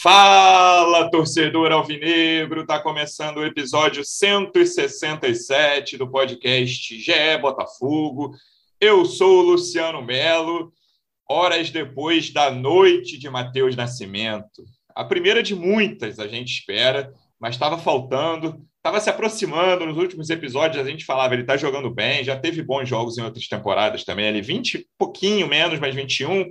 Fala, torcedor alvinegro! Tá começando o episódio 167 do podcast GE Botafogo. Eu sou o Luciano Melo, horas depois da noite de Matheus Nascimento. A primeira de muitas, a gente espera, mas estava faltando, estava se aproximando. Nos últimos episódios a gente falava, ele está jogando bem, já teve bons jogos em outras temporadas também, ele 20, pouquinho menos, mas 21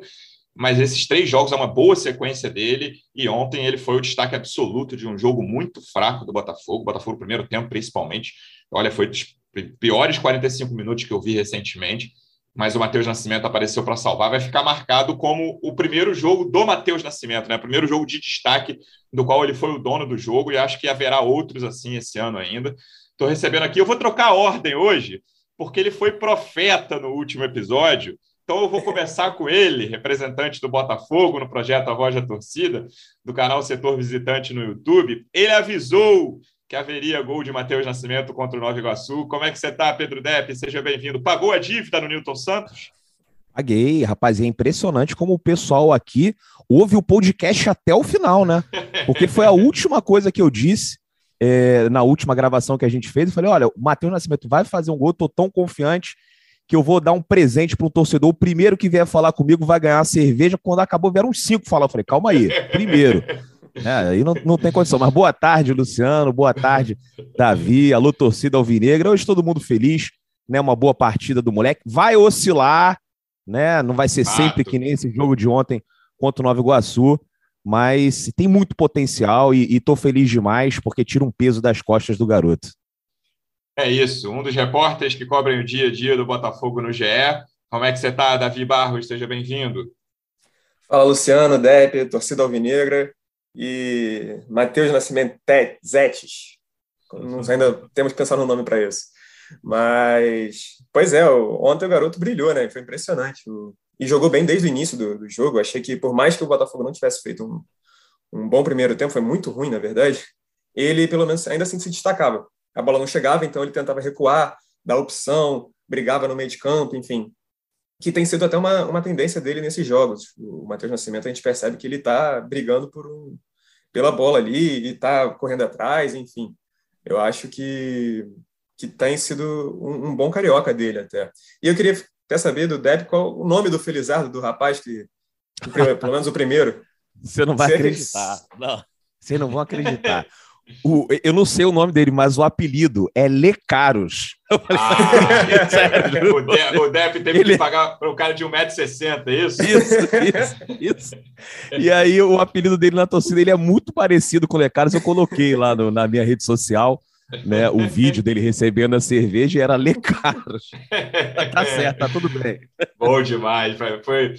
mas esses três jogos é uma boa sequência dele, e ontem ele foi o destaque absoluto de um jogo muito fraco do Botafogo, Botafogo primeiro tempo principalmente, olha, foi dos piores 45 minutos que eu vi recentemente, mas o Matheus Nascimento apareceu para salvar, vai ficar marcado como o primeiro jogo do Matheus Nascimento, né? o primeiro jogo de destaque do qual ele foi o dono do jogo, e acho que haverá outros assim esse ano ainda. Estou recebendo aqui, eu vou trocar a ordem hoje, porque ele foi profeta no último episódio, então eu vou começar com ele, representante do Botafogo no projeto A Voz da Torcida, do canal Setor Visitante no YouTube. Ele avisou que haveria gol de Matheus Nascimento contra o Nova Iguaçu. Como é que você está, Pedro Depp? Seja bem-vindo. Pagou a dívida no Newton Santos? Paguei, rapaz, é impressionante como o pessoal aqui ouve o podcast até o final, né? Porque foi a última coisa que eu disse é, na última gravação que a gente fez. Eu falei: olha, o Matheus Nascimento vai fazer um gol, tô tão confiante que eu vou dar um presente para um torcedor. O primeiro que vier falar comigo vai ganhar cerveja. Quando acabou, vieram uns cinco falar. Eu falei, calma aí, primeiro. É, aí não, não tem condição. Mas boa tarde, Luciano. Boa tarde, Davi. Alô, torcida alvinegra. Hoje todo mundo feliz, né? Uma boa partida do moleque. Vai oscilar, né? Não vai ser sempre que nem esse jogo de ontem contra o Nova Iguaçu. Mas tem muito potencial e, e tô feliz demais porque tira um peso das costas do garoto. É isso, um dos repórteres que cobrem o dia a dia do Botafogo no GE. Como é que você está, Davi Barros? Seja bem-vindo. Fala, Luciano, Depp, torcida alvinegra e Matheus Nascimento Zetes. Ainda temos que pensar no nome para isso. Mas, pois é, ontem o garoto brilhou, né? Foi impressionante. E jogou bem desde o início do, do jogo. Achei que, por mais que o Botafogo não tivesse feito um, um bom primeiro tempo, foi muito ruim, na verdade, ele, pelo menos, ainda assim se destacava a bola não chegava, então ele tentava recuar, dar opção, brigava no meio de campo, enfim. Que tem sido até uma, uma tendência dele nesses jogos. O Matheus Nascimento, a gente percebe que ele está brigando por um, pela bola ali e está correndo atrás, enfim. Eu acho que, que tem sido um, um, bom carioca dele até. E eu queria até saber do Deb qual o nome do Felizardo, do rapaz que, pelo menos o primeiro. Você não vai acreditar. Não. Vocês não vão acreditar. O, eu não sei o nome dele, mas o apelido é Lecaros. Ah, sério, o, De, o Dep teve ele... que pagar para o cara de 1,60m, é isso? Isso, isso, isso. E aí o apelido dele na torcida ele é muito parecido com o Lecaros. Eu coloquei lá no, na minha rede social né, o vídeo dele recebendo a cerveja era Lecaros. Tá certo, tá tudo bem. Bom demais. Foi,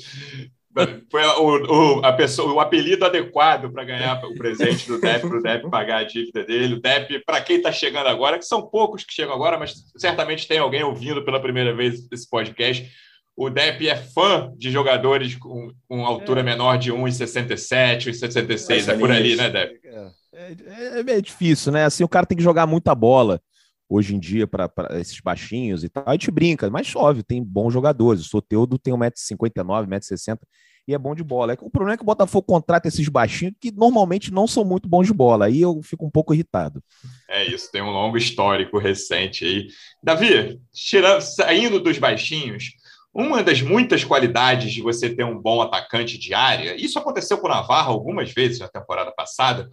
foi, o, o, a pessoa, o apelido adequado para ganhar o presente do DEP, para o DEP pagar a dívida dele. O DEP, para quem está chegando agora, que são poucos que chegam agora, mas certamente tem alguém ouvindo pela primeira vez esse podcast. O DEP é fã de jogadores com, com altura é. menor de 1,67, 1,66. É por ali, né, DEP? É, é, é, difícil, né? Assim, o cara tem que jogar muita bola hoje em dia para esses baixinhos e tal. A gente brinca, mas chove, tem bons jogadores. O Soteudo tem 1,59m, 1,60m e é bom de bola. O problema é que o Botafogo contrata esses baixinhos que normalmente não são muito bons de bola. Aí eu fico um pouco irritado. É isso, tem um longo histórico recente aí. Davi, tirando, saindo dos baixinhos, uma das muitas qualidades de você ter um bom atacante de área, isso aconteceu com o Navarro algumas vezes na temporada passada,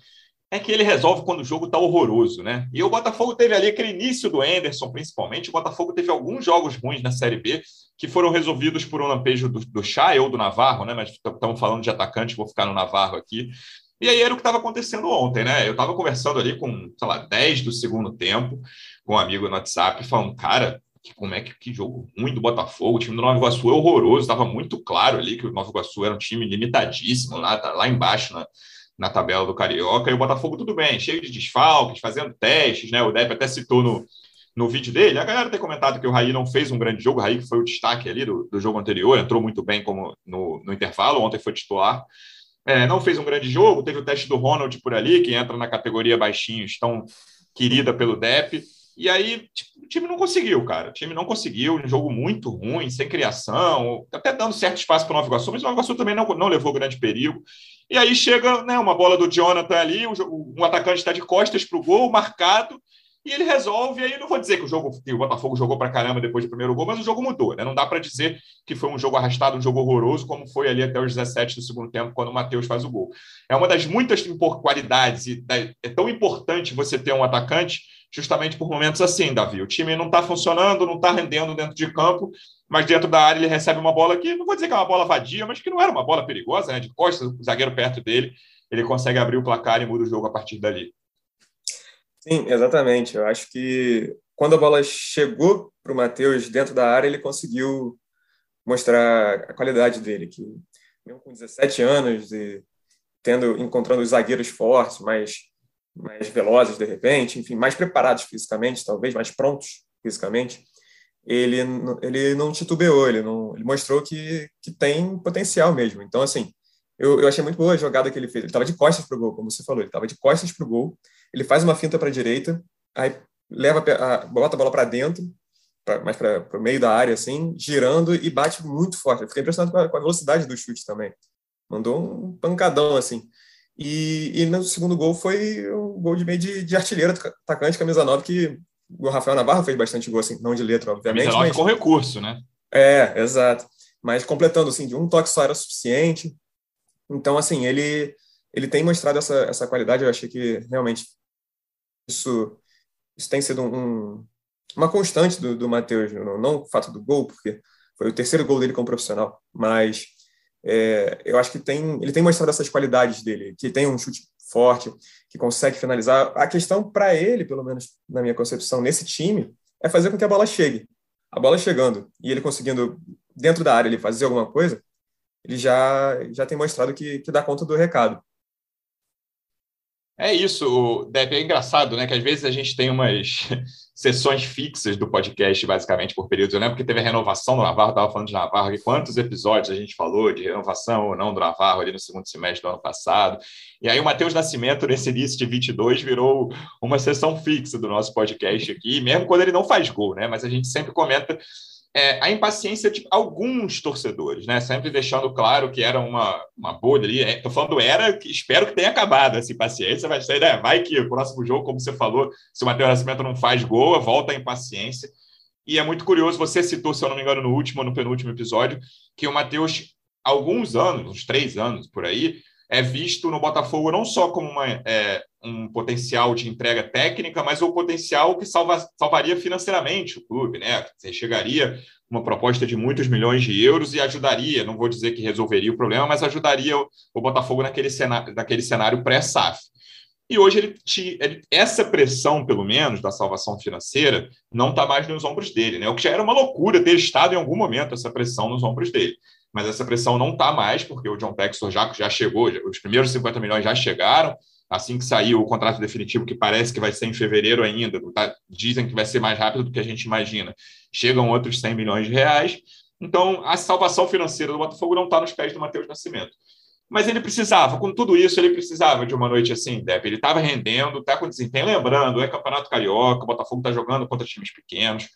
é que ele resolve quando o jogo está horroroso, né? E o Botafogo teve ali aquele início do Anderson, principalmente. O Botafogo teve alguns jogos ruins na Série B que foram resolvidos por um lampejo do, do Chay ou do Navarro, né? Mas estamos falando de atacante, vou ficar no Navarro aqui. E aí era o que estava acontecendo ontem, né? Eu estava conversando ali com, sei lá, 10 do segundo tempo, com um amigo no WhatsApp, falando, cara, como é que, que jogo ruim do Botafogo, o time do Nova Iguaçu é horroroso, estava muito claro ali que o Nova Iguaçu era um time limitadíssimo lá, tá lá embaixo na, na tabela do Carioca, e o Botafogo tudo bem, cheio de desfalques, fazendo testes, né? O Depp até citou no, no vídeo dele. A galera tem comentado que o Raí não fez um grande jogo, o Raí que foi o destaque ali do, do jogo anterior, entrou muito bem como no, no intervalo, ontem foi titular. É, não fez um grande jogo, teve o teste do Ronald por ali, que entra na categoria baixinhos, tão querida pelo Depp. E aí tipo, o time não conseguiu, cara. O time não conseguiu, um jogo muito ruim, sem criação, até dando certo espaço para o Nova Iguaçu, mas o Nova Iguaçu também não, não levou grande perigo. E aí chega né, uma bola do Jonathan ali, um, um atacante está de costas para o gol, marcado, e ele resolve. E aí não vou dizer que o jogo, que o Botafogo jogou para caramba depois do primeiro gol, mas o jogo mudou, né? Não dá para dizer que foi um jogo arrastado, um jogo horroroso, como foi ali até os 17 do segundo tempo, quando o Matheus faz o gol. É uma das muitas qualidades, e é tão importante você ter um atacante justamente por momentos assim, Davi. O time não está funcionando, não está rendendo dentro de campo, mas dentro da área ele recebe uma bola que, não vou dizer que é uma bola vadia, mas que não era uma bola perigosa, né? De costas, o zagueiro perto dele, ele consegue abrir o placar e muda o jogo a partir dali. Sim, exatamente. Eu acho que quando a bola chegou para o Matheus dentro da área, ele conseguiu mostrar a qualidade dele, que mesmo com 17 anos e tendo encontrando os zagueiros fortes, mais mais velozes de repente, enfim, mais preparados fisicamente, talvez mais prontos fisicamente, ele ele não titubeou, ele não ele mostrou que que tem potencial mesmo. Então assim, eu, eu achei muito boa a jogada que ele fez. Ele estava de costas para o gol, como você falou, ele estava de costas para o gol. Ele faz uma finta para a direita, aí leva a, bota a bola para dentro, pra, mais para o meio da área, assim, girando e bate muito forte. Eu fiquei impressionado com a, com a velocidade do chute também. Mandou um pancadão, assim. E, e, no segundo gol foi um gol de meio de, de artilheiro, atacante, camisa 9, que o Rafael Navarro fez bastante gol, assim, não de letra, obviamente. Camisa 9 mas... com recurso, né? É, exato. Mas completando, assim, de um toque só era suficiente. Então, assim, ele, ele tem mostrado essa, essa qualidade. Eu achei que realmente isso, isso tem sido um, uma constante do, do Matheus, não, não o fato do gol, porque foi o terceiro gol dele como profissional, mas é, eu acho que tem, ele tem mostrado essas qualidades dele, que tem um chute forte, que consegue finalizar. A questão para ele, pelo menos na minha concepção, nesse time, é fazer com que a bola chegue. A bola chegando e ele conseguindo, dentro da área, ele fazer alguma coisa, ele já, já tem mostrado que, que dá conta do recado. É isso, Deve, é engraçado, né? Que às vezes a gente tem umas sessões fixas do podcast, basicamente, por períodos. Eu lembro que teve a renovação do Navarro, estava falando de Navarro, e quantos episódios a gente falou de renovação ou não do Navarro ali no segundo semestre do ano passado. E aí o Matheus Nascimento, nesse início de 22, virou uma sessão fixa do nosso podcast aqui, mesmo quando ele não faz gol, né? Mas a gente sempre comenta é, a impaciência de alguns torcedores, né? Sempre deixando claro que era uma, uma bolha ali. Estou é, falando era, espero que tenha acabado essa impaciência, mas né? vai que o próximo jogo, como você falou, se o Matheus Nascimento não faz gol, volta a impaciência. E é muito curioso, você citou, se eu não me engano, no último no penúltimo episódio, que o Matheus, alguns anos, uns três anos por aí, é visto no Botafogo não só como uma, é, um potencial de entrega técnica, mas o potencial que salva, salvaria financeiramente o clube, né? Você chegaria uma proposta de muitos milhões de euros e ajudaria, não vou dizer que resolveria o problema, mas ajudaria o, Botafogo naquele cenário, naquele cenário pré-SAF. E hoje ele, ele, essa pressão, pelo menos, da salvação financeira, não está mais nos ombros dele, né? O que já era uma loucura ter estado em algum momento essa pressão nos ombros dele mas essa pressão não está mais, porque o John Textor já, já chegou, os primeiros 50 milhões já chegaram, assim que saiu o contrato definitivo, que parece que vai ser em fevereiro ainda, tá? dizem que vai ser mais rápido do que a gente imagina, chegam outros 100 milhões de reais, então a salvação financeira do Botafogo não está nos pés do Matheus Nascimento. Mas ele precisava, com tudo isso, ele precisava de uma noite assim, Depp. Ele estava rendendo, está com desempenho. Lembrando, é Campeonato Carioca, o Botafogo está jogando contra times pequenos.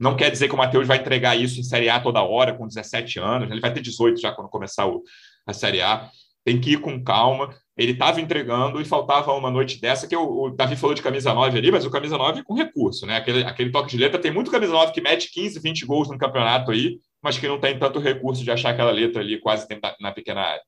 Não quer dizer que o Matheus vai entregar isso em Série A toda hora, com 17 anos. Ele vai ter 18 já quando começar o, a Série A. Tem que ir com calma. Ele estava entregando e faltava uma noite dessa, que o, o, Davi falou de camisa 9 ali, mas o camisa 9 com recurso, né? Aquele, aquele toque de letra. Tem muito camisa 9 que mete 15, 20 gols no campeonato aí, mas que não tem tanto recurso de achar aquela letra ali quase na pequena área.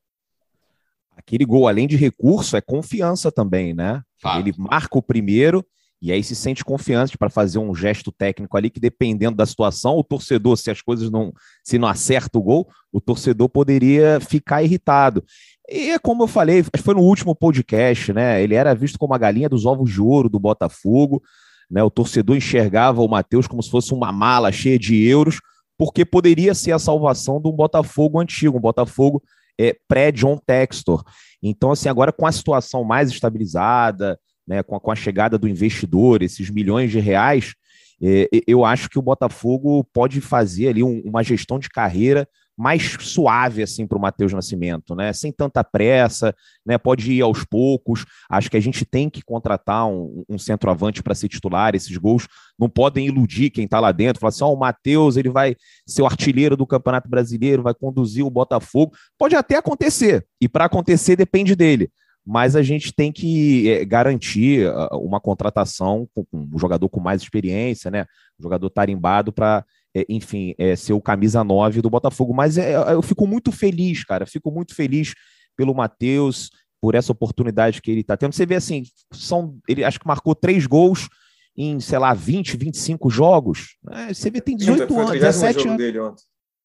Aquele gol, além de recurso, é confiança também, né? Fato. Ele marca o primeiro e aí se sente confiante para fazer um gesto técnico ali que dependendo da situação, o torcedor, se as coisas não se não acerta o gol, o torcedor poderia ficar irritado. E é como eu falei, foi no último podcast, né? Ele era visto como a galinha dos ovos de ouro do Botafogo, né? O torcedor enxergava o Matheus como se fosse uma mala cheia de euros, porque poderia ser a salvação do Botafogo antigo, um Botafogo é, pré-John Textor. Então, assim, agora com a situação mais estabilizada, né, com, a, com a chegada do investidor, esses milhões de reais, é, eu acho que o Botafogo pode fazer ali um, uma gestão de carreira mais suave assim para o Matheus Nascimento, né? Sem tanta pressa, né? Pode ir aos poucos. Acho que a gente tem que contratar um, um centroavante para ser titular. Esses gols não podem iludir quem está lá dentro. Falar assim, oh, o Matheus ele vai ser o artilheiro do Campeonato Brasileiro, vai conduzir o Botafogo. Pode até acontecer. E para acontecer depende dele mas a gente tem que é, garantir ah, uma contratação com um jogador com mais experiência, né? Um jogador tarimbado para é, enfim, é, ser o camisa 9 do Botafogo. Mas eu fico muito feliz, cara. Fico muito feliz pelo Matheus, por essa oportunidade que ele está tendo. Você vê assim, são, ele acho que marcou três gols em, sei lá, 20, 25 jogos. É, você vê, tem 18 anos, 17 anos. Dele ontem.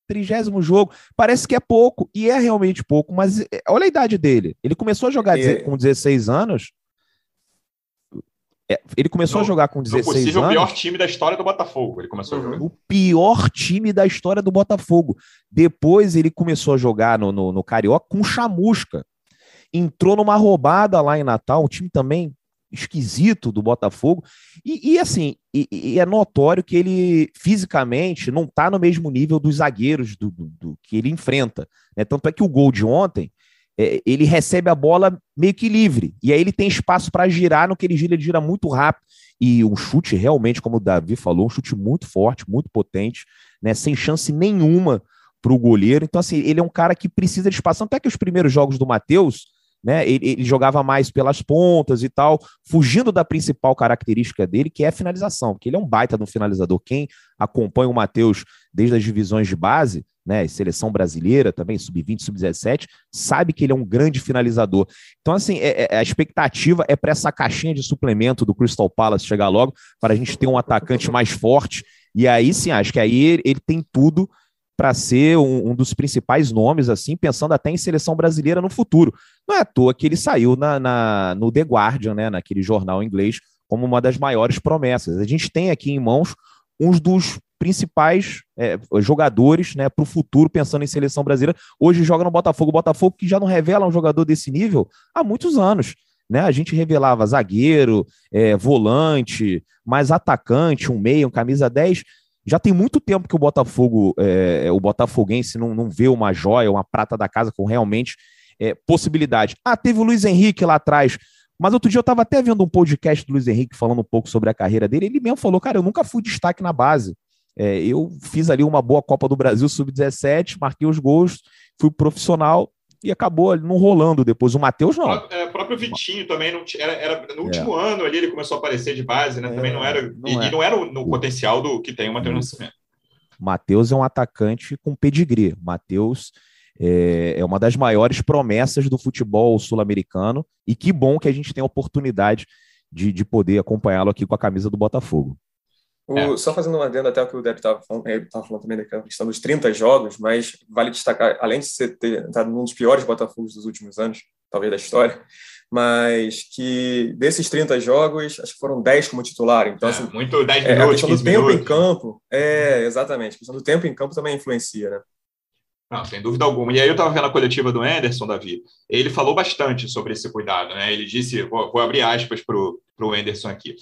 Trigésimo jogo, parece que é pouco, e é realmente pouco, mas é, olha a idade dele. Ele começou a jogar e... com 16 anos, é, ele começou no, a jogar com 16 anos. possível o pior time da história do Botafogo. Ele começou uhum. a jogar. O pior time da história do Botafogo. Depois ele começou a jogar no, no, no Carioca com chamusca. Entrou numa roubada lá em Natal, um time também esquisito do Botafogo. E, e assim, e, e é notório que ele fisicamente não está no mesmo nível dos zagueiros do, do, do que ele enfrenta. Né? Tanto é que o gol de ontem é, ele recebe a bola meio que livre. E aí ele tem espaço para girar, no que ele gira, ele gira muito rápido. E um chute realmente, como o Davi falou, um chute muito forte, muito potente, né? Sem chance nenhuma para o goleiro. Então, assim, ele é um cara que precisa de espaço. Até que os primeiros jogos do Matheus, né? Ele, ele, jogava mais pelas pontas e tal, fugindo da principal característica dele, que é a finalização, porque ele é um baita do finalizador. Quem acompanha o Matheus desde as divisões de base né, seleção brasileira também, sub-20, sub-17, sabe que ele é um grande finalizador. Então, assim, é, é, a expectativa é para essa caixinha de suplemento do Crystal Palace chegar logo, para a gente ter um atacante mais forte. E aí sim, acho que aí ele, ele tem tudo para ser um, um, dos principais nomes, assim, pensando até em seleção brasileira no futuro. Não é à toa que ele saiu na, na, no The Guardian, né, naquele jornal inglês, como uma das maiores promessas. A gente tem aqui em mãos uns dos principais é, jogadores né, para o futuro, pensando em seleção brasileira. Hoje joga no Botafogo, Botafogo que já não revela um jogador desse nível há muitos anos. Né? A gente revelava zagueiro, é, volante, mais atacante, um meio, um camisa 10. Já tem muito tempo que o Botafogo, é, o Botafoguense não, não vê uma joia, uma prata da casa com realmente é, possibilidade. Ah, teve o Luiz Henrique lá atrás, mas outro dia eu estava até vendo um podcast do Luiz Henrique falando um pouco sobre a carreira dele. Ele mesmo falou: Cara, eu nunca fui destaque na base. É, eu fiz ali uma boa Copa do Brasil sub-17, marquei os gols, fui profissional e acabou não rolando depois. O Matheus não. É, o próprio Vitinho também não era, era no último é. ano ali ele começou a aparecer de base, né? Também não era não e, é. e, não era no potencial do que tem o Matheus Nascimento. Matheus é um atacante com pedigree. Matheus é, é uma das maiores promessas do futebol sul-americano e que bom que a gente tem a oportunidade de, de poder acompanhá-lo aqui com a camisa do Botafogo. O, é. Só fazendo uma adenda até o que o Deb estava falando, falando também da questão dos 30 jogos, mas vale destacar, além de você ter estado num dos piores Botafogos dos últimos anos, talvez da história, mas que desses 30 jogos, acho que foram 10 como titular. Então, é, assim, muito 10 minutos, é, a questão do tempo minutos. em campo, é, exatamente, a questão do tempo em campo também influencia, né? Não, sem dúvida alguma. E aí eu estava vendo a coletiva do Anderson, Davi. Ele falou bastante sobre esse cuidado, né? Ele disse, vou, vou abrir aspas para o Anderson aqui.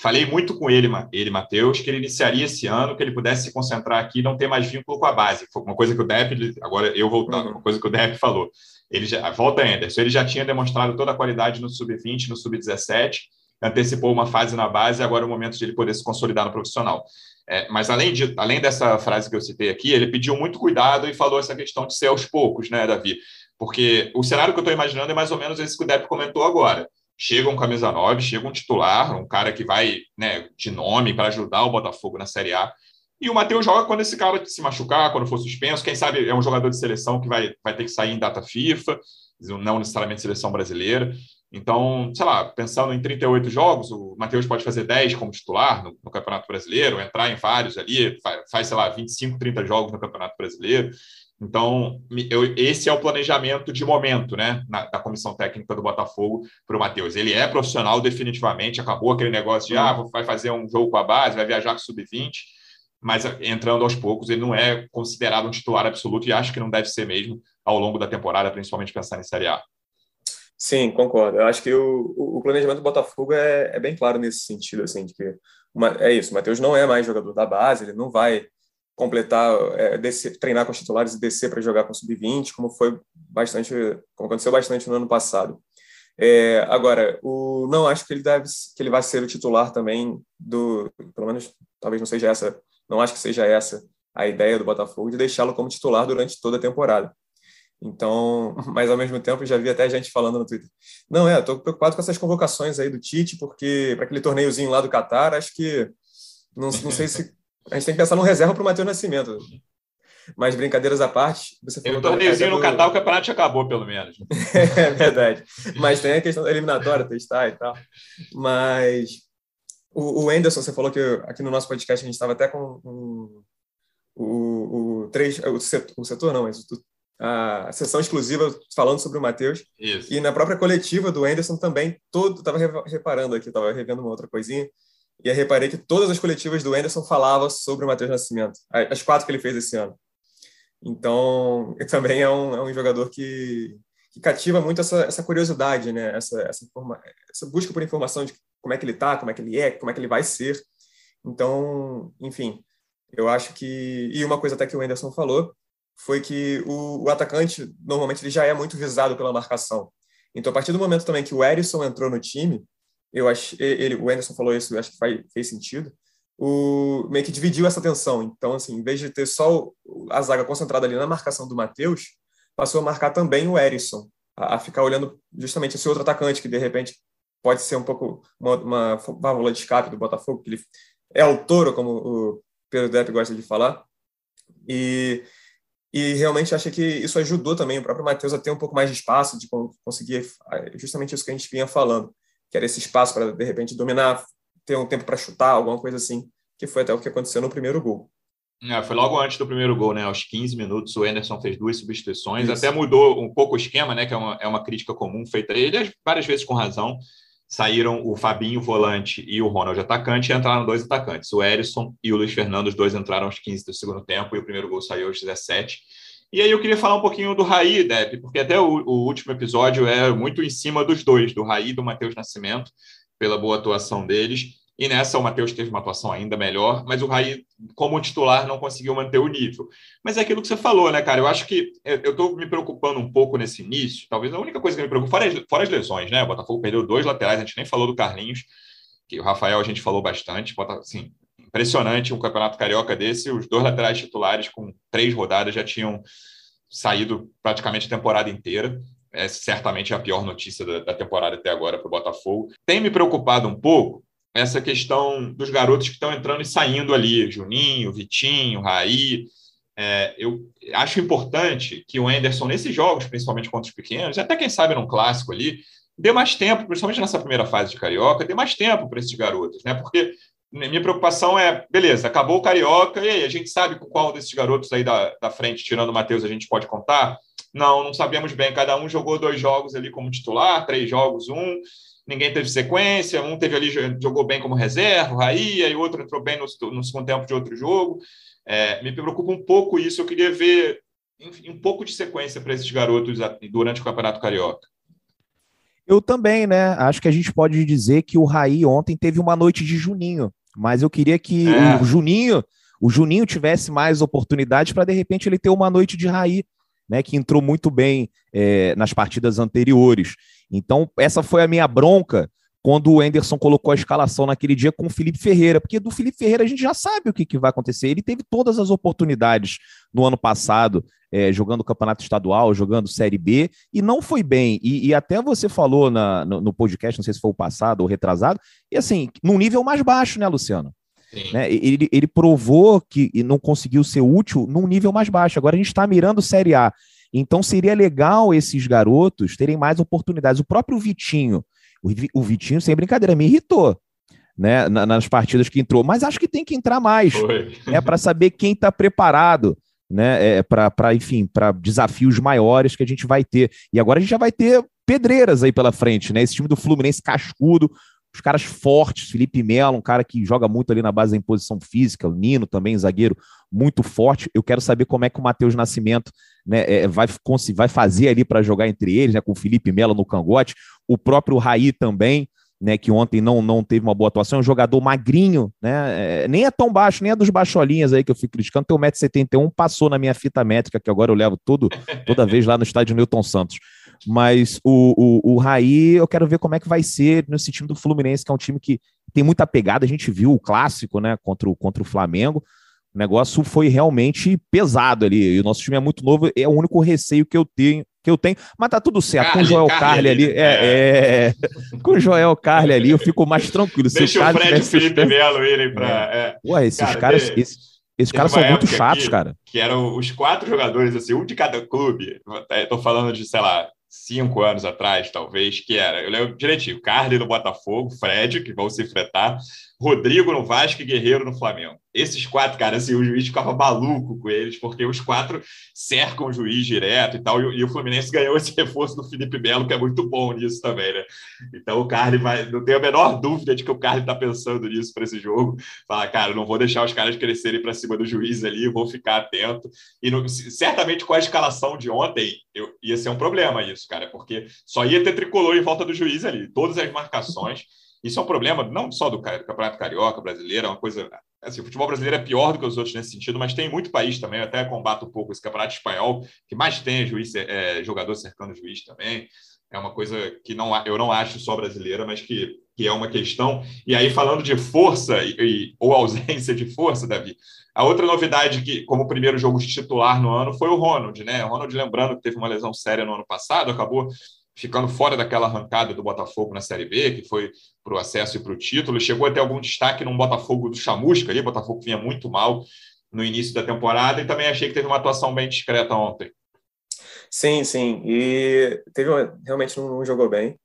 Falei muito com ele, ele, Matheus, que ele iniciaria esse ano, que ele pudesse se concentrar aqui e não ter mais vínculo com a base. Foi uma coisa que o Depp, agora eu voltando, uhum. uma coisa que o Depp falou. Ele já, volta Anderson, ele já tinha demonstrado toda a qualidade no sub-20, no sub-17, antecipou uma fase na base, agora é o momento de ele poder se consolidar no profissional. É, mas além, de, além dessa frase que eu citei aqui, ele pediu muito cuidado e falou essa questão de ser aos poucos, né, Davi? Porque o cenário que eu estou imaginando é mais ou menos esse que o Depp comentou agora chega um camisa 9, chega um titular, um cara que vai né, de nome para ajudar o Botafogo na Série A. E o Matheus joga quando esse cara se machucar, quando for suspenso. Quem sabe é um jogador de seleção que vai, vai ter que sair em data FIFA, não necessariamente seleção brasileira. Então, sei lá, pensando em 38 jogos, o Matheus pode fazer 10 como titular no, no Campeonato Brasileiro, entrar em vários ali, faz, faz, sei lá, 25, 30 jogos no Campeonato Brasileiro. Então, eu, esse é o planejamento de momento, né, na, da comissão técnica do Botafogo para o Matheus. Ele é profissional definitivamente, acabou aquele negócio de, ah, vai fazer um jogo com a base, vai viajar com o sub-20, mas entrando aos poucos, ele não é considerado um titular absoluto e acho que não deve ser mesmo ao longo da temporada, principalmente pensando em Série A. Sim, concordo. Eu acho que o, o planejamento do Botafogo é, é, bem claro nesse sentido, assim, de que uma, é isso, o Matheus não é mais jogador da base, ele não vai completar, é, descer, treinar com os titulares e descer para jogar com o sub-20, como foi bastante, como aconteceu bastante no ano passado. É, agora, o, não acho que ele deve, que ele vai ser o titular também do, pelo menos, talvez não seja essa, não acho que seja essa a ideia do Botafogo de deixá-lo como titular durante toda a temporada. Então, mas ao mesmo tempo já vi até gente falando no Twitter. Não, é, estou preocupado com essas convocações aí do Tite, porque para aquele torneiozinho lá do Catar, acho que não, não sei se a gente tem que pensar num reserva para o Matheus Nascimento. Mas brincadeiras à parte, você falou. Um torneiozinho no Catar, o campeonato acabou, pelo menos. é verdade. Mas tem a questão da eliminatória, testar e tal. Mas o, o Anderson, você falou que aqui no nosso podcast a gente estava até com um, o, o, três, o, setor, o setor não, mas a sessão exclusiva falando sobre o Matheus. E na própria coletiva do Anderson também, todo estava reparando aqui, estava revendo uma outra coisinha, e eu reparei que todas as coletivas do Anderson falavam sobre o Matheus Nascimento, as quatro que ele fez esse ano. Então, também é um, é um jogador que, que cativa muito essa, essa curiosidade, né? essa, essa, informa, essa busca por informação de como é que ele está, como é que ele é, como é que ele vai ser. Então, enfim, eu acho que. E uma coisa até que o Anderson falou foi que o, o atacante, normalmente, ele já é muito visado pela marcação. Então, a partir do momento também que o Erisson entrou no time, eu acho, ele, o Anderson falou isso, eu acho que faz, fez sentido, o, meio que dividiu essa tensão. Então, assim, em vez de ter só a zaga concentrada ali na marcação do Matheus, passou a marcar também o Erisson, a, a, ficar olhando justamente esse outro atacante que, de repente, pode ser um pouco uma, uma válvula de escape do Botafogo, que ele é o touro, como o Pedro Depp gosta de falar. E, e realmente acho que isso ajudou também o próprio Matheus a ter um pouco mais de espaço, de conseguir justamente isso que a gente vinha falando, que era esse espaço para, de repente, dominar, ter um tempo para chutar, alguma coisa assim, que foi até o que aconteceu no primeiro gol. É, foi logo antes do primeiro gol, né? Aos 15 minutos, o Anderson fez duas substituições, Isso. até mudou um pouco o esquema, né? Que é uma, é uma crítica comum feita a ele, várias vezes com razão. Saíram o Fabinho, volante, e o Ronald, atacante, e entraram dois atacantes, o Erisson e o Luiz Fernando, os dois entraram aos 15 do segundo tempo, e o primeiro gol saiu aos 17. E aí eu queria falar um pouquinho do Raí, Depp, porque até o, o último episódio é muito em cima dos dois, do Raí e do Matheus Nascimento, pela boa atuação deles. E nessa o Matheus teve uma atuação ainda melhor, mas o Raí, como titular, não conseguiu manter o nível. Mas é aquilo que você falou, né, cara? Eu acho que eu estou me preocupando um pouco nesse início. Talvez a única coisa que me preocupa, fora as, fora as lesões, né? O Botafogo perdeu dois laterais, a gente nem falou do Carlinhos, que o Rafael a gente falou bastante. Assim, impressionante um campeonato carioca desse. Os dois laterais titulares, com três rodadas, já tinham saído praticamente a temporada inteira. É certamente a pior notícia da, da temporada até agora para o Botafogo. Tem me preocupado um pouco essa questão dos garotos que estão entrando e saindo ali, Juninho, Vitinho, Raí. É, eu acho importante que o Anderson, nesses jogos, principalmente contra os pequenos, até quem sabe num clássico ali, dê mais tempo, principalmente nessa primeira fase de Carioca, dê mais tempo para esses garotos, né? Porque minha preocupação é, beleza, acabou o Carioca, e aí, a gente sabe com qual desses garotos aí da, da frente, tirando o Matheus, a gente pode contar? Não, não sabemos bem. Cada um jogou dois jogos ali como titular, três jogos, um ninguém teve sequência, um teve ali, jogou bem como reserva, Raí, e outro entrou bem no, no segundo tempo de outro jogo. É, me preocupa um pouco isso, eu queria ver enfim, um pouco de sequência para esses garotos durante o Campeonato Carioca. Eu também, né? Acho que a gente pode dizer que o Raí ontem teve uma noite de Juninho, mas eu queria que é. o Juninho, o Juninho tivesse mais oportunidades para de repente ele ter uma noite de Raí, né? Que entrou muito bem é, nas partidas anteriores. Então, essa foi a minha bronca quando o Enderson colocou a escalação naquele dia com o Felipe Ferreira, porque do Felipe Ferreira a gente já sabe o que, que vai acontecer. Ele teve todas as oportunidades no ano passado, é, jogando campeonato estadual, jogando Série B, e não foi bem. E, e até você falou na, no, no, podcast, não sei se foi o passado ou retrasado, e assim, num nível mais baixo, né, Luciano? Né? Ele, ele provou que não conseguiu ser útil num nível mais baixo. Agora a gente está mirando Série A. Então seria legal esses garotos terem mais oportunidades. O próprio Vitinho, o Vitinho, sem brincadeira, me irritou. Né, nas partidas que entrou, mas acho que tem que entrar mais, né, para saber quem está preparado, né, é, para enfim, para desafios maiores que a gente vai ter. E agora a gente já vai ter pedreiras aí pela frente, né? Esse time do Fluminense cascudo, os caras fortes, Felipe Melo, um cara que joga muito ali na base da imposição física, o Nino também, zagueiro muito forte. Eu quero saber como é que o Matheus Nascimento né, é, vai, vai fazer ali para jogar entre eles, né, com o Felipe Melo no cangote, o próprio Raí também. né, que ontem não, não teve uma boa atuação, é um jogador magrinho, né, é, nem é tão baixo, nem é dos baixolinhas aí que eu fui criticando, tem 1,71m, passou na minha fita métrica, que agora eu levo tudo, toda vez lá no estádio Newton Santos. Mas o, o, o Raí, eu quero ver como é que vai ser nesse time do Fluminense, que é um time que tem muita pegada, a gente viu o clássico, né, contra o, contra o Flamengo, o negócio foi realmente pesado ali, e o nosso time é muito novo, é o único receio que eu tenho que eu tenho, mas tá tudo certo. Carly, com o Joel Carly ali, é, é. é, com o Joel Carly ali, eu fico mais tranquilo. Deixa o, o Fred e o Felipe Melo irem para. É. Ué, esses cara, caras. De... Esses, esses caras são muito chatos, aqui, cara. Que eram os quatro jogadores, assim, um de cada clube. Estou falando de, sei lá, cinco anos atrás, talvez, que era. Eu lembro direitinho: Carly no Botafogo, Fred, que vão se enfrentar, Rodrigo no Vasco e Guerreiro no Flamengo. Esses quatro, cara, assim, o juiz ficava maluco com eles, porque os quatro cercam o juiz direto e tal, e, e o Fluminense ganhou esse reforço do Felipe Melo, que é muito bom nisso também, né? Então o Carly vai, não tenho a menor dúvida de que o Carly tá pensando nisso para esse jogo. Fala, cara, não vou deixar os caras crescerem para cima do juiz ali, vou ficar atento. E certamente com a escalação de ontem, eu, ia ser um problema isso, cara, porque só ia ter tricolor em volta do juiz ali, todas as marcações. Isso é um problema não só do Campeonato Carioca brasileiro, é uma coisa. Assim, o futebol brasileiro é pior do que os outros nesse sentido, mas tem muito país também. Até combato um pouco esse Campeonato Espanhol, que mais tem juiz, é, jogador cercando juiz também. É uma coisa que não, eu não acho só brasileira, mas que, que é uma questão. E aí, falando de força e, e, ou ausência de força, Davi, a outra novidade que, como primeiro jogo titular no ano, foi o Ronald, né? O Ronald, lembrando que teve uma lesão séria no ano passado, acabou ficando fora daquela arrancada do Botafogo na Série B, que foi para o acesso e para o título. Chegou a ter algum destaque num Botafogo do Chamusca ali, o Botafogo vinha muito mal no início da temporada, e também achei que teve uma atuação bem discreta ontem. Sim, sim, e teve realmente não, não jogou bem.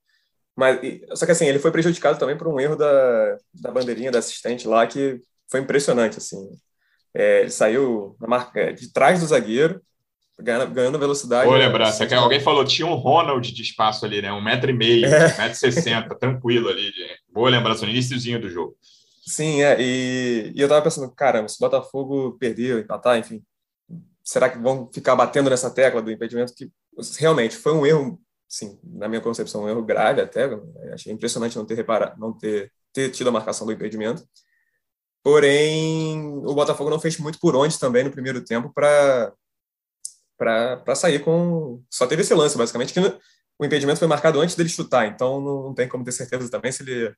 Mas, só que assim, ele foi prejudicado também por um erro da, da bandeirinha da assistente lá, que foi impressionante, assim. É, ele saiu marca, de trás do zagueiro, ganhando, ganhando velocidade. Vou lembrar, quer, alguém falou, tinha um Ronald de espaço ali, né? Um metro e meio, é. um metro e sessenta, tranquilo ali. Boa lembrança, no iníciozinho do jogo. Sim, é, e, e eu tava pensando, caramba, se o Botafogo perder, empatar, enfim, será que vão ficar batendo nessa tecla do impedimento? Que realmente foi um erro, sim, na minha concepção, um erro grave até. Achei impressionante não ter reparado, não ter, ter tido a marcação do impedimento. Porém, o Botafogo não fez muito por onde também no primeiro tempo para para sair com. Só teve esse lance, basicamente, que o impedimento foi marcado antes dele chutar, então não, tem como ter certeza também se ele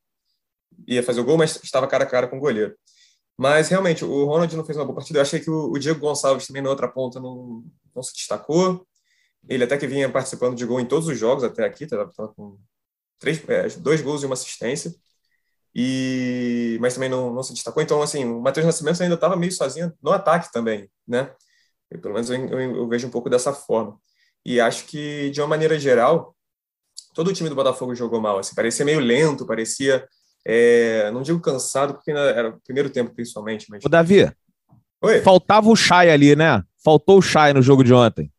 ia fazer o gol, mas estava cara a cara com o goleiro. Mas realmente, o Ronald não fez uma boa partida. Eu achei que o, Diego Gonçalves também na outra ponta não, não se destacou. Ele até que vinha participando de gol em todos os jogos até aqui, estava com três, é, dois gols e uma assistência. E mas também não, não se destacou. Então, assim, o Matheus Nascimento ainda estava meio sozinho no ataque também, né? Eu, pelo menos eu, eu, eu, vejo um pouco dessa forma. E acho que, de uma maneira geral, todo o time do Botafogo jogou mal. Assim, parecia meio lento, parecia. É, não digo cansado, porque era o primeiro tempo, principalmente. Mas... O Davi, Oi? faltava o Chay ali, né? Faltou o Chay no jogo de ontem.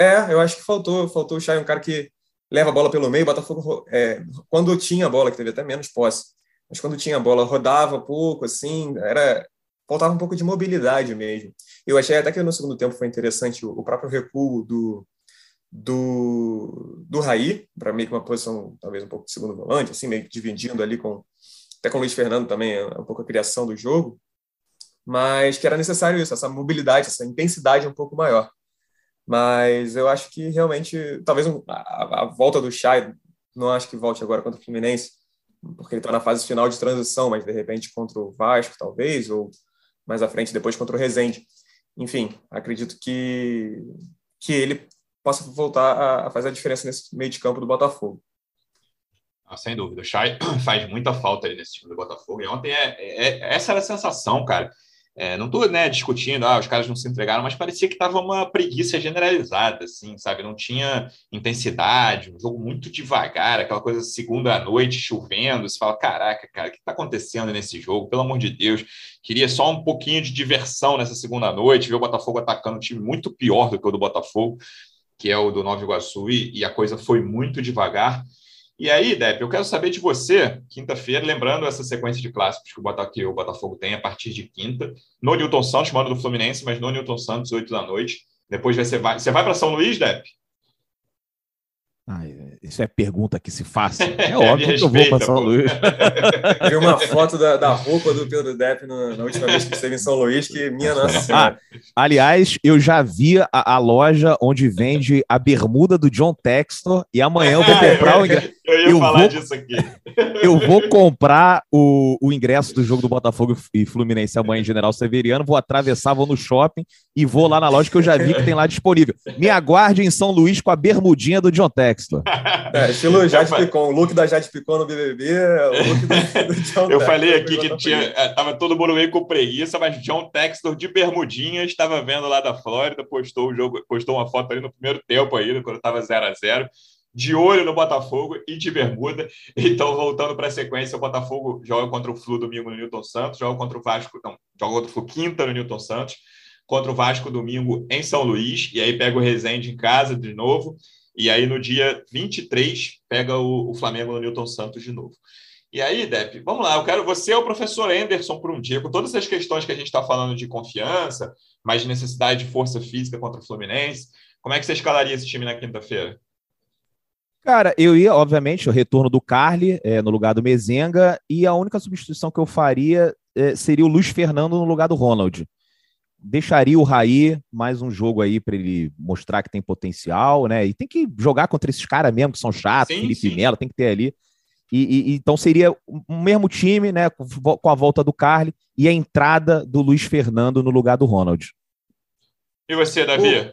É, eu acho que faltou. Faltou o Chay, um cara que leva a bola pelo meio. Botafogo, é, quando tinha a bola, que teve até menos posse, mas quando tinha a bola, rodava pouco, assim, era faltava um pouco de mobilidade mesmo. Eu achei até que no segundo tempo foi interessante o próprio recuo do, do, do Raí, para meio que uma posição, talvez um pouco de segundo volante, assim, meio que dividindo ali com, até com o Luiz Fernando também, é um pouco a criação do jogo, mas que era necessário isso, essa mobilidade, essa intensidade um pouco maior. Mas eu acho que realmente, talvez um, a, a, volta do Chay, não acho que volte agora contra o Fluminense, porque ele está na fase final de transição, mas de repente contra o Vasco, talvez, ou mais à frente, depois contra o Rezende enfim, acredito que, que ele possa voltar a, fazer a diferença nesse meio de campo do Botafogo. Ah, sem dúvida. O Chay faz muita falta aí nesse time do Botafogo. E ontem é, é, é essa era a sensação, cara. É, não estou né, discutindo, ah, os caras não se entregaram, mas parecia que estava uma preguiça generalizada, assim, sabe? Não tinha intensidade, um jogo muito devagar, aquela coisa segunda à noite, chovendo. Você fala, caraca, cara, o que está acontecendo nesse jogo? Pelo amor de Deus, queria só um pouquinho de diversão nessa segunda noite, ver o Botafogo atacando um time muito pior do que o do Botafogo, que é o do Nova Iguaçu, e, e a coisa foi muito devagar. E aí, Depp, eu quero saber de você, quinta-feira, lembrando essa sequência de clássicos que o, Botafogo, o Botafogo tem a partir de quinta, no Newton Santos, mano do Fluminense, mas no Newton Santos, 8 da noite. Depois você vai. Você vai para São Luís, Depp? Ah, isso é pergunta que se faz. É óbvio que eu vou para São Luís. Vi uma foto da, da roupa do Pedro Depp no, na última vez que esteve em São Luís, que minha nossa ah, Aliás, eu já vi a, a, loja onde vende a bermuda do John Textor e amanhã eu vou comprar o ingresso. Eu ia eu falar vou, disso aqui. Eu vou comprar o, o ingresso do jogo do Botafogo e Fluminense amanhã em General Severiano, vou atravessar, vou no shopping e vou lá na loja que eu já vi que tem lá disponível. Me aguarde em São Luís com a bermudinha do John Textor. É, estilo Jade Picon, o look da Jade Picon no BBB, o look do, do John Eu falei aqui que tinha, é, tava todo mundo meio com preguiça, mas John Textor de bermudinha estava vendo lá da Flórida, postou o jogo, postou uma foto ali no primeiro tempo ainda, quando estava 0 a 0 de olho no Botafogo e de bermuda. Então, voltando para a sequência, o Botafogo joga contra o Flu domingo no Newton Santos, joga contra o Vasco, não, joga contra o Flu quinta no Newton Santos, contra o Vasco domingo em São Luís, e aí pega o Resende em casa de novo, e aí no dia 23 pega o, o Flamengo no Newton Santos de novo. E aí, Depp, vamos lá, eu quero. Você é o professor Anderson por um dia, com todas as questões que a gente está falando de confiança, mas de necessidade de força física contra o Fluminense. Como é que você escalaria esse time na quinta-feira? Cara, eu ia, obviamente, o retorno do Carly é, no lugar do Mezenga, e a única substituição que eu faria é, seria o Luiz Fernando no lugar do Ronald. Deixaria o Raí mais um jogo aí para ele mostrar que tem potencial, né? E tem que jogar contra esses caras mesmo que são chatos, sim, Felipe Melo, tem que ter ali. E, e, então seria o mesmo time, né? Com a volta do Carly e a entrada do Luiz Fernando no lugar do Ronald. E você, Davi?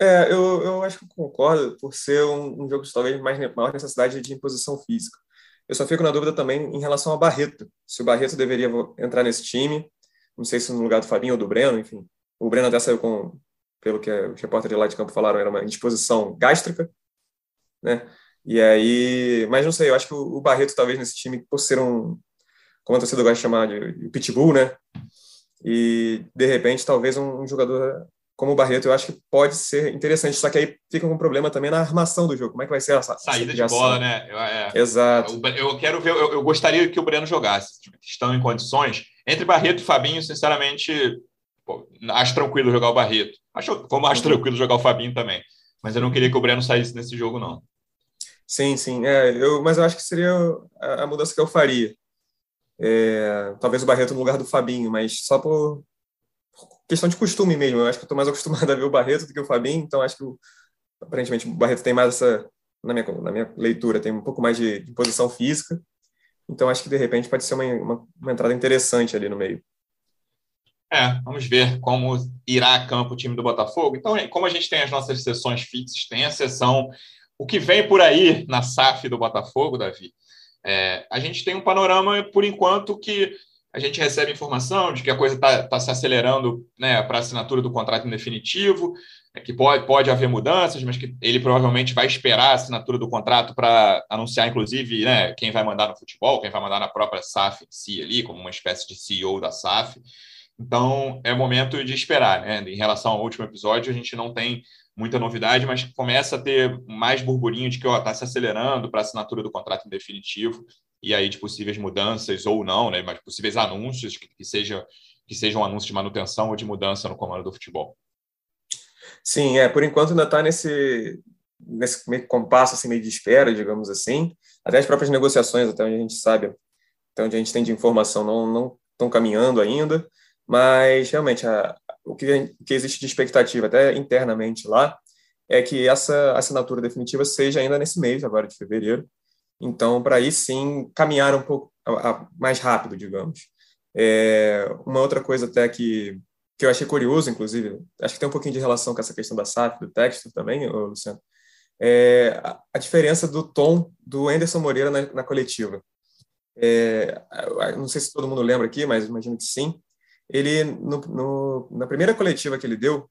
É, eu, eu acho que eu concordo por ser um, um jogo de talvez mais maior necessidade de imposição física. Eu só fico na dúvida também em relação ao Barreto. Se o Barreto deveria entrar nesse time, não sei se no lugar do Fabinho ou do Breno, enfim. O Breno até saiu com, pelo que os repórteres lá de campo falaram, era uma indisposição gástrica, né? E aí, mas não sei, eu acho que o Barreto talvez nesse time, por ser um, como a torcida gosta de chamar de pitbull, né? E de repente talvez um jogador como o Barreto, eu acho que pode ser interessante. Só que aí fica um problema também na armação do jogo. Como é que vai ser essa saída de bola, né? É, Exato. Eu, eu quero ver, eu, eu, gostaria que o Breno jogasse, tipo, estão em condições. Entre Barreto e Fabinho, sinceramente, pô, acho tranquilo jogar o Barreto. Acho, como acho uhum. tranquilo jogar o Fabinho também. Mas eu não queria que o Breno saísse nesse jogo, não. Sim, sim. É, eu, mas eu acho que seria a, a mudança que eu faria. É, talvez o Barreto no lugar do Fabinho, mas só por, questão de costume mesmo. Eu acho que eu estou mais acostumado a ver o Barreto do que o Fabinho, então acho que o, aparentemente o Barreto tem mais essa, na minha, na minha leitura, tem um pouco mais de, de posição física. Então acho que de repente pode ser uma, uma, uma, entrada interessante ali no meio. É, vamos ver como irá a campo o time do Botafogo. Então, como a gente tem as nossas sessões fixas, tem a sessão. O que vem por aí na SAF do Botafogo, Davi, é, a gente tem um panorama, por enquanto, que a gente recebe informação de que a coisa está tá se acelerando né, para a assinatura do contrato em definitivo, é que pode, pode haver mudanças, mas que ele provavelmente vai esperar a assinatura do contrato para anunciar, inclusive, né, quem vai mandar no futebol, quem vai mandar na própria SAF em si ali, como uma espécie de CEO da SAF. Então, é momento de esperar. Né? Em relação ao último episódio, a gente não tem muita novidade, mas começa a ter mais burburinho de que está se acelerando para a assinatura do contrato em definitivo e aí de possíveis mudanças ou não, né, mas possíveis anúncios que, que seja que sejam anúncios de manutenção ou de mudança no comando do futebol. Sim, é, por enquanto ainda está nesse nesse meio compasso assim meio de espera, digamos assim. Até as próprias negociações, até onde a gente sabe, até onde a gente tem de informação, não não estão caminhando ainda, mas realmente a, o que, que existe de expectativa até internamente lá é que essa assinatura definitiva seja ainda nesse mês, agora de fevereiro, então, para aí sim caminhar um pouco mais rápido, digamos. É, uma outra coisa até que, que eu achei curioso, inclusive, acho que tem um pouquinho de relação com essa questão da SAF, do texto também, Luciano, é a diferença do tom do Anderson Moreira na, na coletiva. É, não sei se todo mundo lembra aqui, mas imagino que sim. Ele, no, no, na primeira coletiva que ele deu,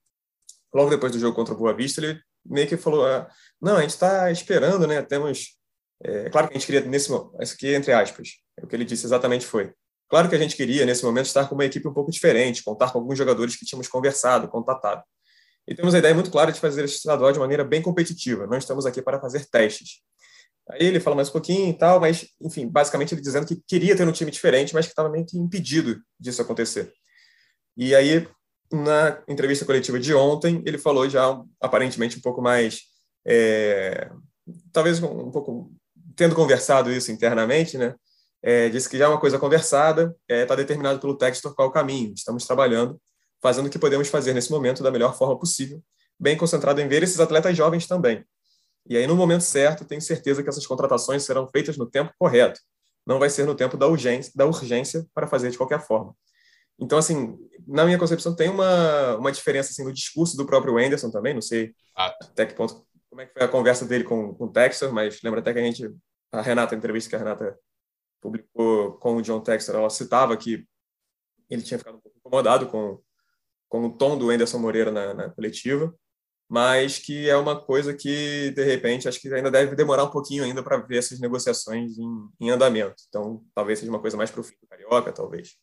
logo depois do jogo contra o Boa Vista, ele meio que falou: ah, não, a gente está esperando, né? Temos é claro que a gente queria, nesse isso aqui entre aspas, é o que ele disse exatamente foi. Claro que a gente queria, nesse momento, estar com uma equipe um pouco diferente, contar com alguns jogadores que tínhamos conversado, contatado. E temos a ideia muito clara de fazer esse estadual de maneira bem competitiva. Não estamos aqui para fazer testes. Aí ele fala mais um pouquinho e tal, mas, enfim, basicamente ele dizendo que queria ter um time diferente, mas que estava meio que impedido disso acontecer. E aí, na entrevista coletiva de ontem, ele falou já aparentemente um pouco mais é, talvez um pouco tendo conversado isso internamente, né? É, disse que já é uma coisa conversada, está é, tá determinado pelo Textor qual o caminho. Estamos trabalhando, fazendo o que podemos fazer nesse momento da melhor forma possível, bem concentrado em ver esses atletas jovens também. E aí, no momento certo, tenho certeza que essas contratações serão feitas no tempo correto. Não vai ser no tempo da urgência, da urgência para fazer de qualquer forma. Então, assim, na minha concepção, tem uma, uma diferença assim, no discurso do próprio Anderson também. Não sei ah. até que ponto, como é que foi a conversa dele com, com o Textor, mas lembra até que a gente, a Renata, a entrevista que a Renata publicou com o John Textor, ela citava que ele tinha ficado um pouco incomodado com, com o tom do Anderson Moreira na, na coletiva mas que é uma coisa que, de repente, acho que ainda deve demorar um pouquinho ainda para ver essas negociações em, em, andamento. Então, talvez seja uma coisa mais para o fim do Carioca, talvez.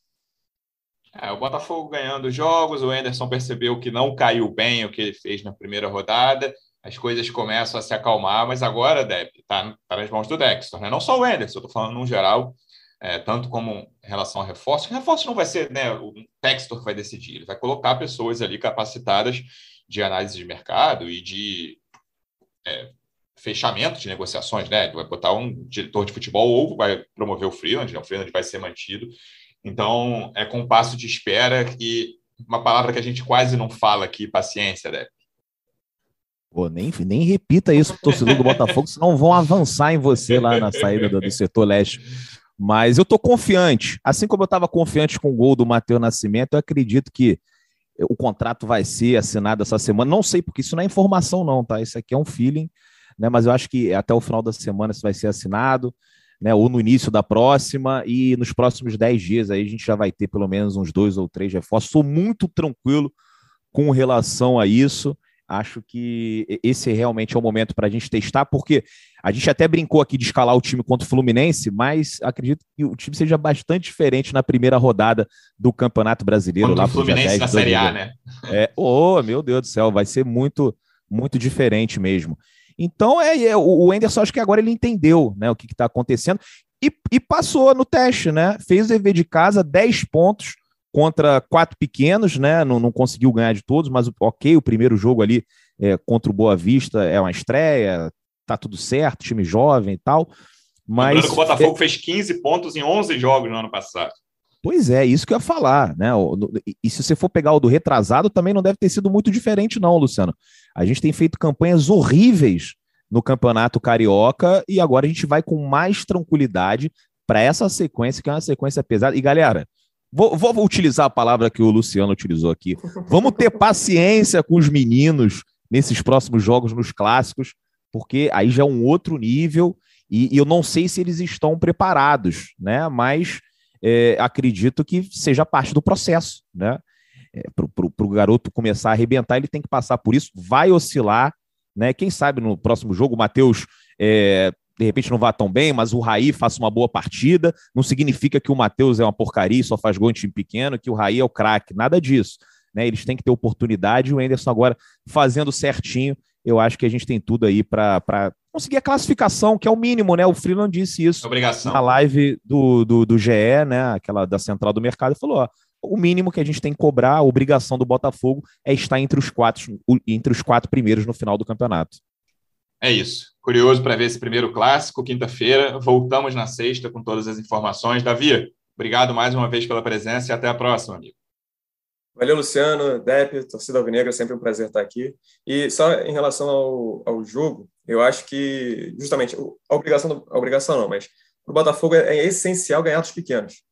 É, o Botafogo ganhando jogos, o Anderson percebeu que não caiu bem o que ele fez na primeira rodada, as coisas começam a se acalmar, mas agora, Deb, está tá nas mãos do Dexter, né? não só o Anderson, estou falando no geral, é, tanto como em relação a reforço. Reforço não vai ser né, o Textor que vai decidir, ele vai colocar pessoas ali capacitadas de análise de mercado e de é, fechamento de negociações, né? Vai botar um diretor de futebol ou vai promover o freelance, né? o freelance vai ser mantido. Então, é com passo de espera e uma palavra que a gente quase não fala aqui, paciência, né? Pô, nem, nem repita isso, torcedor do Botafogo, senão vão avançar em você lá na saída do, do setor leste. Mas eu tô confiante. Assim como eu estava confiante com o gol do Matheus Nascimento, eu acredito que o contrato vai ser assinado essa semana. Não sei, porque isso não é informação, não, tá? Isso aqui é um feeling, né? Mas eu acho que até o final da semana isso vai ser assinado, né? Ou no início da próxima, e nos próximos 10 dias aí a gente já vai ter pelo menos uns dois ou três reforços. Sou muito tranquilo com relação a isso. Acho que esse realmente é o momento para a gente testar, porque a gente até brincou aqui de escalar o time contra o Fluminense, mas acredito que o time seja bastante diferente na primeira rodada do Campeonato Brasileiro. Contra lá o Fluminense 10, na Série A, né? É, oh, meu Deus do céu, vai ser muito, muito diferente mesmo. Então, é, é o Enderson, acho que agora ele entendeu né, o que está acontecendo e, e, passou no teste, né? Fez o dever de casa, 10 pontos contra quatro pequenos, né? Não, não conseguiu ganhar de todos, mas ok, o primeiro jogo ali é, contra o Boa Vista é uma estreia, tá tudo certo, time jovem e tal. Mas Lembrando que o Botafogo é... fez 15 pontos em 11 jogos no ano passado. Pois é, isso que eu ia falar, né? E se você for pegar o do retrasado, também não deve ter sido muito diferente, não, Luciano. A gente tem feito campanhas horríveis no Campeonato Carioca e agora a gente vai com mais tranquilidade para essa sequência, que é uma sequência pesada. E galera, Vou, vou, utilizar a palavra que o Luciano utilizou aqui. Vamos ter paciência com os meninos nesses próximos jogos, nos clássicos, porque aí já é um outro nível e, e eu não sei se eles estão preparados, né? Mas é, acredito que seja parte do processo, né? É, Para o garoto começar a arrebentar, ele tem que passar por isso, vai oscilar, né? Quem sabe no próximo jogo o Matheus é, de repente não vá tão bem, mas o Raí faça uma boa partida. Não significa que o Matheus é uma porcaria e só faz gol em time pequeno, que o Raí é o craque, nada disso. Né? Eles têm que ter oportunidade. O Enderson agora fazendo certinho, eu acho que a gente tem tudo aí para conseguir a classificação, que é o mínimo, né? O Freeland disse isso Obrigação. na live do, do, do GE, né? Aquela da central do mercado, falou: ó, o mínimo que a gente tem que cobrar, a obrigação do Botafogo é estar entre os quatro, entre os quatro primeiros no final do campeonato. É isso. Curioso para ver esse primeiro clássico, quinta-feira. Voltamos na sexta com todas as informações. Davi, obrigado mais uma vez pela presença e até a próxima, amigo. Valeu, Luciano, Depp, torcida alvinegra, sempre um prazer estar aqui. E só em relação ao, ao jogo, eu acho que, justamente, a obrigação, a obrigação não, mas para o Botafogo é, é, essencial ganhar dos pequenos.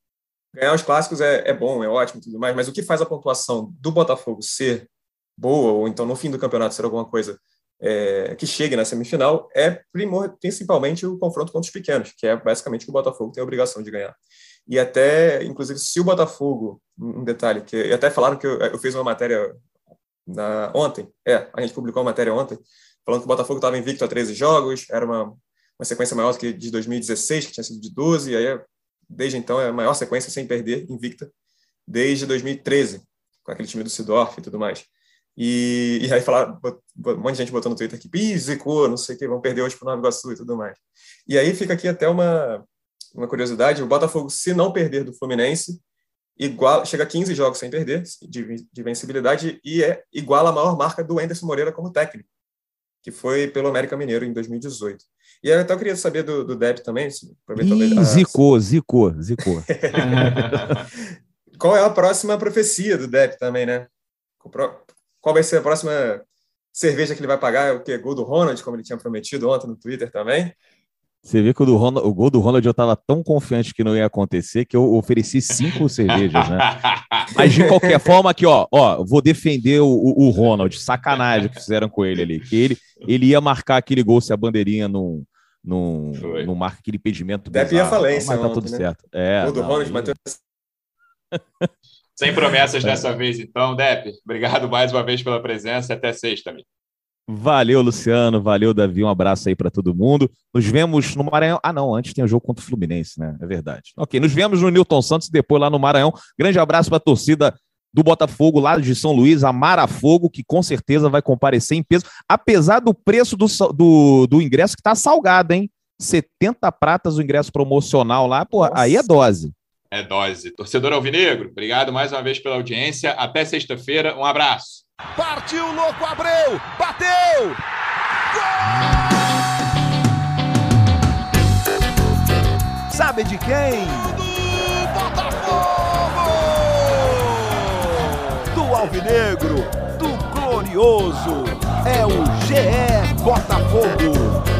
Ganhar os clássicos é, é bom, é ótimo tudo mais, mas o que faz a pontuação do Botafogo ser boa, ou então no fim do campeonato ser alguma coisa é, que chegue na semifinal é principalmente o confronto contra os pequenos, que é basicamente o que o Botafogo tem a obrigação de ganhar. E até, inclusive, se o Botafogo, um detalhe, que até falaram que eu, eu fiz uma matéria na, ontem, é, a gente publicou uma matéria ontem, falando que o Botafogo estava invicto a 13 jogos, era uma, uma sequência maior que de 2016, que tinha sido de 12, e aí, desde então, é a maior sequência sem perder, invicta, desde 2013, com aquele time do Sidorf e tudo mais. E, e aí falar, um monte de gente botou no Twitter que Ih, zicou, não sei o que, vão perder hoje para o Nova Iguaçu e tudo mais. E aí fica aqui até uma, uma curiosidade: o Botafogo, se não perder do Fluminense, igual, chega a 15 jogos sem perder de, de vencibilidade e é igual a maior marca do Anderson Moreira como técnico. que foi pelo América Mineiro em 2018. E eu até queria saber do, do Depp também. Ih, a... zicou, zicou, zicou. Qual é a próxima profecia do Depp também, né? Qual vai ser a próxima cerveja que ele vai pagar? É o que? Gol do Ronald, como ele tinha prometido ontem no Twitter também? Você vê que o, Ronald, o, gol do Ronald eu estava tão confiante que não ia acontecer que eu ofereci cinco cervejas, né? Mas de qualquer forma, aqui, ó, ó, vou defender o, o, Ronald, sacanagem que fizeram com ele ali, que ele, ele ia marcar aquele gol se a bandeirinha não, não, não marca aquele impedimento. Deve ir a falência, mas tá tudo né? certo. É, gol do não, Ronald, Matheus. Sem promessas dessa vez, então, Depp. Obrigado mais uma vez pela presença. Até sexta, amigo. Valeu, Luciano. Valeu, Davi. Um abraço aí para todo mundo. Nos vemos no Maranhão. Ah, não, antes tem o jogo contra o Fluminense, né? É verdade. Ok, nos vemos no Newton Santos e depois lá no Maranhão. Grande abraço para a torcida do Botafogo, lá de São Luís, a Marafogo, que com certeza vai comparecer em peso, apesar do preço do, do, do ingresso que tá salgado, hein? 70 pratas o ingresso promocional lá, pô, aí é dose. É dose. Torcedor Alvinegro, obrigado mais uma vez pela audiência. Até sexta-feira. Um abraço. Partiu, louco, Abreu! Bateu! Gol! Sabe de quem? Do Botafogo! Do Alvinegro, do Glorioso. É o GE Botafogo.